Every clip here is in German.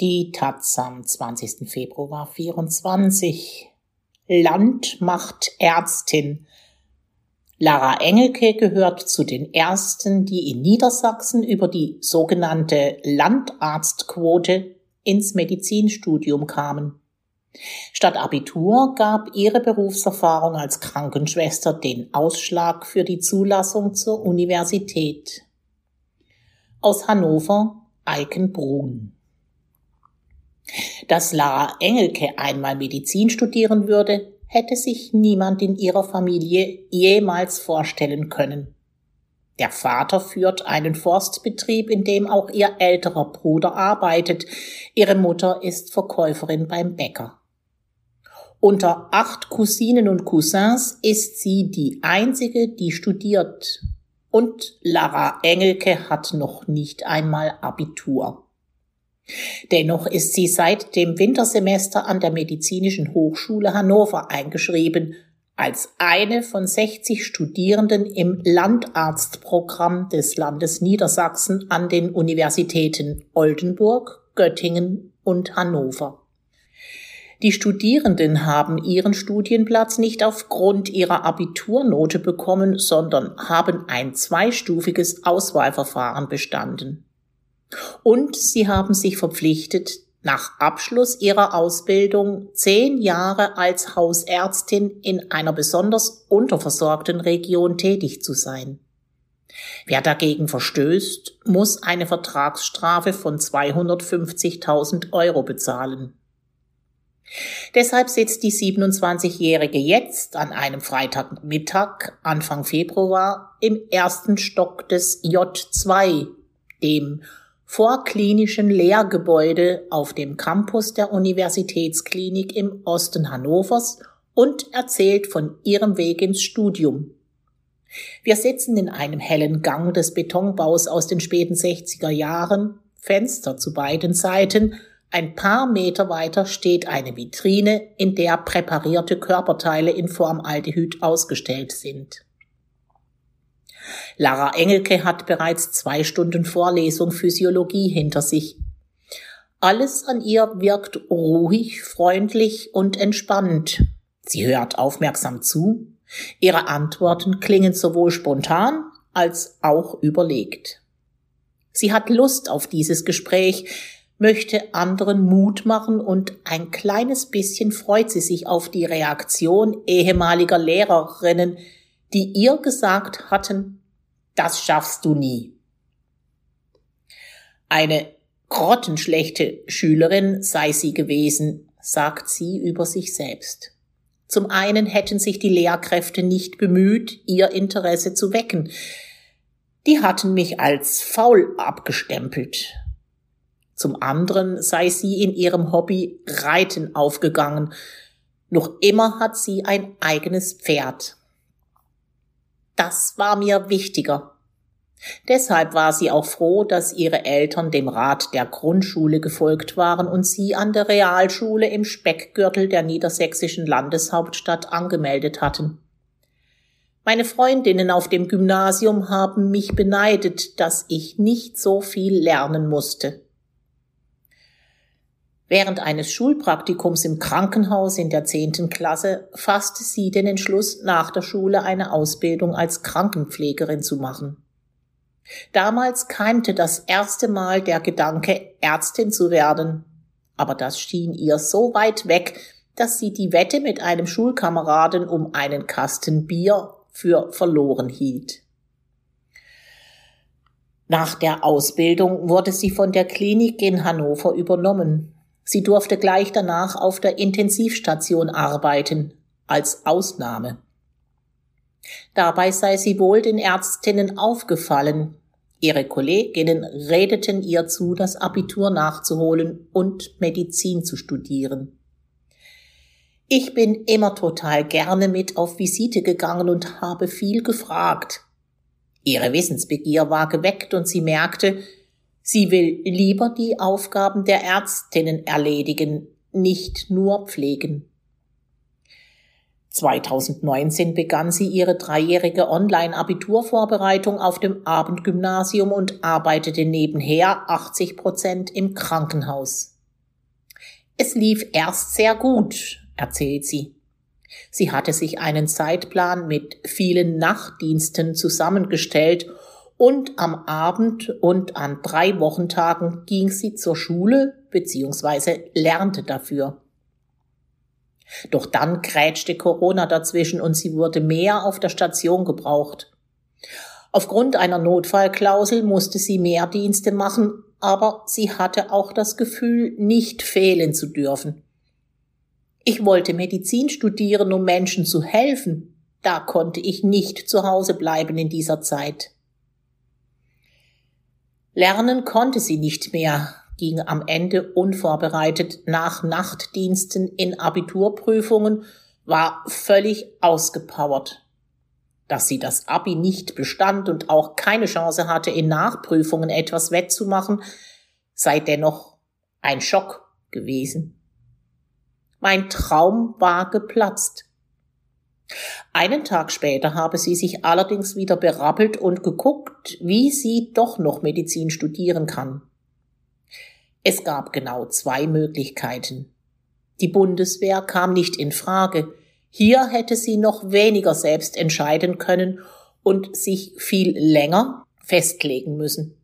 Die Taz am 20. Februar 24. Land macht Ärztin. Lara Engelke gehört zu den ersten, die in Niedersachsen über die sogenannte Landarztquote ins Medizinstudium kamen. Statt Abitur gab ihre Berufserfahrung als Krankenschwester den Ausschlag für die Zulassung zur Universität. Aus Hannover Eikenbrunn. Dass Lara Engelke einmal Medizin studieren würde, hätte sich niemand in ihrer Familie jemals vorstellen können. Der Vater führt einen Forstbetrieb, in dem auch ihr älterer Bruder arbeitet. Ihre Mutter ist Verkäuferin beim Bäcker. Unter acht Cousinen und Cousins ist sie die einzige, die studiert. Und Lara Engelke hat noch nicht einmal Abitur. Dennoch ist sie seit dem Wintersemester an der Medizinischen Hochschule Hannover eingeschrieben, als eine von 60 Studierenden im Landarztprogramm des Landes Niedersachsen an den Universitäten Oldenburg, Göttingen und Hannover. Die Studierenden haben ihren Studienplatz nicht aufgrund ihrer Abiturnote bekommen, sondern haben ein zweistufiges Auswahlverfahren bestanden. Und sie haben sich verpflichtet, nach Abschluss ihrer Ausbildung zehn Jahre als Hausärztin in einer besonders unterversorgten Region tätig zu sein. Wer dagegen verstößt, muss eine Vertragsstrafe von 250.000 Euro bezahlen. Deshalb sitzt die 27-Jährige jetzt an einem Freitagmittag Anfang Februar im ersten Stock des J2, dem vorklinischen Lehrgebäude auf dem Campus der Universitätsklinik im Osten Hannovers und erzählt von ihrem Weg ins Studium. Wir sitzen in einem hellen Gang des Betonbaus aus den späten 60er Jahren, Fenster zu beiden Seiten, ein paar Meter weiter steht eine Vitrine, in der präparierte Körperteile in Formaldehyd ausgestellt sind. Lara Engelke hat bereits zwei Stunden Vorlesung Physiologie hinter sich. Alles an ihr wirkt ruhig, freundlich und entspannt. Sie hört aufmerksam zu. Ihre Antworten klingen sowohl spontan als auch überlegt. Sie hat Lust auf dieses Gespräch, möchte anderen Mut machen und ein kleines bisschen freut sie sich auf die Reaktion ehemaliger Lehrerinnen, die ihr gesagt hatten, das schaffst du nie. Eine grottenschlechte Schülerin sei sie gewesen, sagt sie über sich selbst. Zum einen hätten sich die Lehrkräfte nicht bemüht, ihr Interesse zu wecken. Die hatten mich als faul abgestempelt. Zum anderen sei sie in ihrem Hobby Reiten aufgegangen. Noch immer hat sie ein eigenes Pferd. Das war mir wichtiger. Deshalb war sie auch froh, dass ihre Eltern dem Rat der Grundschule gefolgt waren und sie an der Realschule im Speckgürtel der niedersächsischen Landeshauptstadt angemeldet hatten. Meine Freundinnen auf dem Gymnasium haben mich beneidet, dass ich nicht so viel lernen musste. Während eines Schulpraktikums im Krankenhaus in der zehnten Klasse fasste sie den Entschluss, nach der Schule eine Ausbildung als Krankenpflegerin zu machen. Damals keimte das erste Mal der Gedanke, Ärztin zu werden, aber das schien ihr so weit weg, dass sie die Wette mit einem Schulkameraden um einen Kasten Bier für verloren hielt. Nach der Ausbildung wurde sie von der Klinik in Hannover übernommen. Sie durfte gleich danach auf der Intensivstation arbeiten, als Ausnahme. Dabei sei sie wohl den Ärztinnen aufgefallen. Ihre Kolleginnen redeten ihr zu, das Abitur nachzuholen und Medizin zu studieren. Ich bin immer total gerne mit auf Visite gegangen und habe viel gefragt. Ihre Wissensbegier war geweckt und sie merkte, Sie will lieber die Aufgaben der Ärztinnen erledigen, nicht nur pflegen. 2019 begann sie ihre dreijährige Online-Abiturvorbereitung auf dem Abendgymnasium und arbeitete nebenher 80 Prozent im Krankenhaus. Es lief erst sehr gut, erzählt sie. Sie hatte sich einen Zeitplan mit vielen Nachtdiensten zusammengestellt und am Abend und an drei Wochentagen ging sie zur Schule bzw. lernte dafür. Doch dann krätschte Corona dazwischen und sie wurde mehr auf der Station gebraucht. Aufgrund einer Notfallklausel musste sie mehr Dienste machen, aber sie hatte auch das Gefühl, nicht fehlen zu dürfen. Ich wollte Medizin studieren, um Menschen zu helfen. Da konnte ich nicht zu Hause bleiben in dieser Zeit. Lernen konnte sie nicht mehr, ging am Ende unvorbereitet nach Nachtdiensten in Abiturprüfungen, war völlig ausgepowert. Dass sie das Abi nicht bestand und auch keine Chance hatte, in Nachprüfungen etwas wettzumachen, sei dennoch ein Schock gewesen. Mein Traum war geplatzt. Einen Tag später habe sie sich allerdings wieder berappelt und geguckt, wie sie doch noch Medizin studieren kann. Es gab genau zwei Möglichkeiten. Die Bundeswehr kam nicht in Frage. Hier hätte sie noch weniger selbst entscheiden können und sich viel länger festlegen müssen.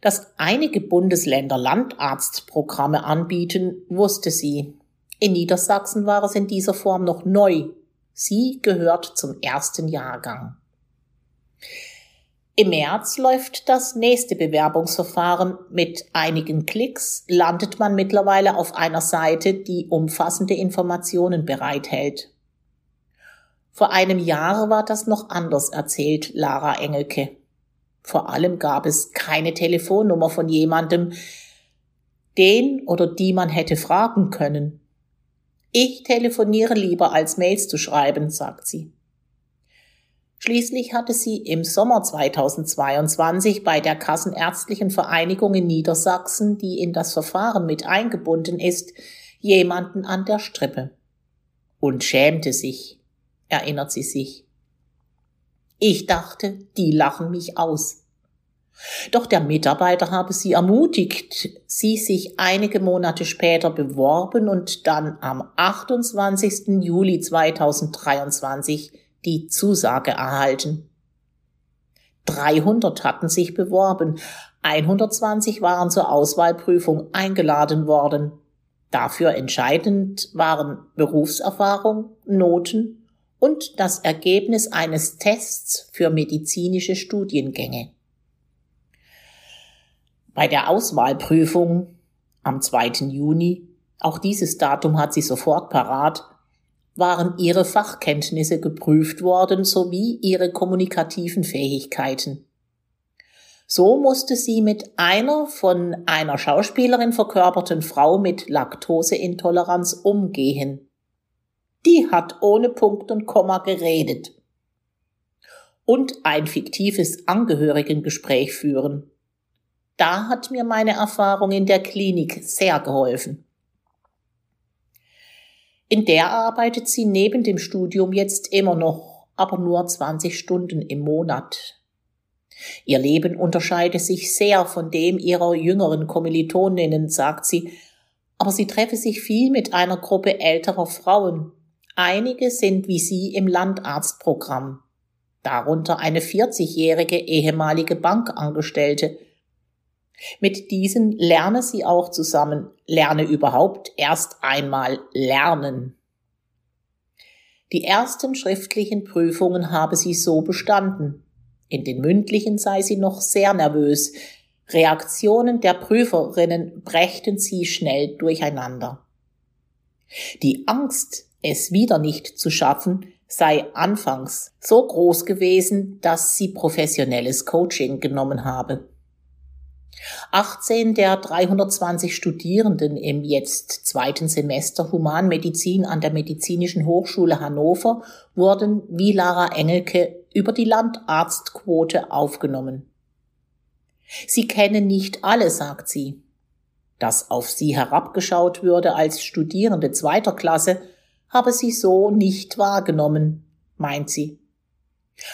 Dass einige Bundesländer Landarztprogramme anbieten, wusste sie. In Niedersachsen war es in dieser Form noch neu Sie gehört zum ersten Jahrgang. Im März läuft das nächste Bewerbungsverfahren. Mit einigen Klicks landet man mittlerweile auf einer Seite, die umfassende Informationen bereithält. Vor einem Jahr war das noch anders, erzählt Lara Engelke. Vor allem gab es keine Telefonnummer von jemandem, den oder die man hätte fragen können. Ich telefoniere lieber als Mails zu schreiben, sagt sie. Schließlich hatte sie im Sommer 2022 bei der Kassenärztlichen Vereinigung in Niedersachsen, die in das Verfahren mit eingebunden ist, jemanden an der Strippe. Und schämte sich, erinnert sie sich. Ich dachte, die lachen mich aus. Doch der Mitarbeiter habe sie ermutigt, sie sich einige Monate später beworben und dann am 28. Juli 2023 die Zusage erhalten. 300 hatten sich beworben, 120 waren zur Auswahlprüfung eingeladen worden. Dafür entscheidend waren Berufserfahrung, Noten und das Ergebnis eines Tests für medizinische Studiengänge. Bei der Auswahlprüfung am 2. Juni, auch dieses Datum hat sie sofort parat, waren ihre Fachkenntnisse geprüft worden sowie ihre kommunikativen Fähigkeiten. So musste sie mit einer von einer Schauspielerin verkörperten Frau mit Laktoseintoleranz umgehen. Die hat ohne Punkt und Komma geredet. Und ein fiktives Angehörigengespräch führen. Da hat mir meine Erfahrung in der Klinik sehr geholfen. In der arbeitet sie neben dem Studium jetzt immer noch, aber nur 20 Stunden im Monat. Ihr Leben unterscheide sich sehr von dem ihrer jüngeren Kommilitoninnen, sagt sie, aber sie treffe sich viel mit einer Gruppe älterer Frauen. Einige sind wie sie im Landarztprogramm, darunter eine 40-jährige ehemalige Bankangestellte, mit diesen lerne sie auch zusammen, lerne überhaupt erst einmal lernen. Die ersten schriftlichen Prüfungen habe sie so bestanden. In den mündlichen sei sie noch sehr nervös. Reaktionen der Prüferinnen brächten sie schnell durcheinander. Die Angst, es wieder nicht zu schaffen, sei anfangs so groß gewesen, dass sie professionelles Coaching genommen habe. 18 der 320 Studierenden im jetzt zweiten Semester Humanmedizin an der Medizinischen Hochschule Hannover wurden, wie Lara Engelke, über die Landarztquote aufgenommen. Sie kennen nicht alle, sagt sie. Dass auf sie herabgeschaut würde als Studierende zweiter Klasse, habe sie so nicht wahrgenommen, meint sie.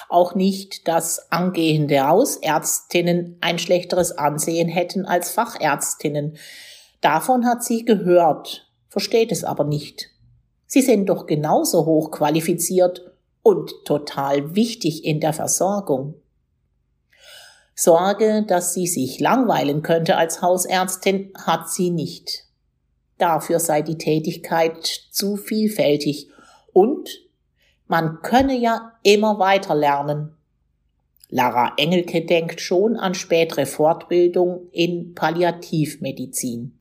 Auch nicht, dass angehende Hausärztinnen ein schlechteres Ansehen hätten als Fachärztinnen. Davon hat sie gehört, versteht es aber nicht. Sie sind doch genauso hoch qualifiziert und total wichtig in der Versorgung. Sorge, dass sie sich langweilen könnte als Hausärztin, hat sie nicht. Dafür sei die Tätigkeit zu vielfältig und man könne ja immer weiter lernen. Lara Engelke denkt schon an spätere Fortbildung in Palliativmedizin.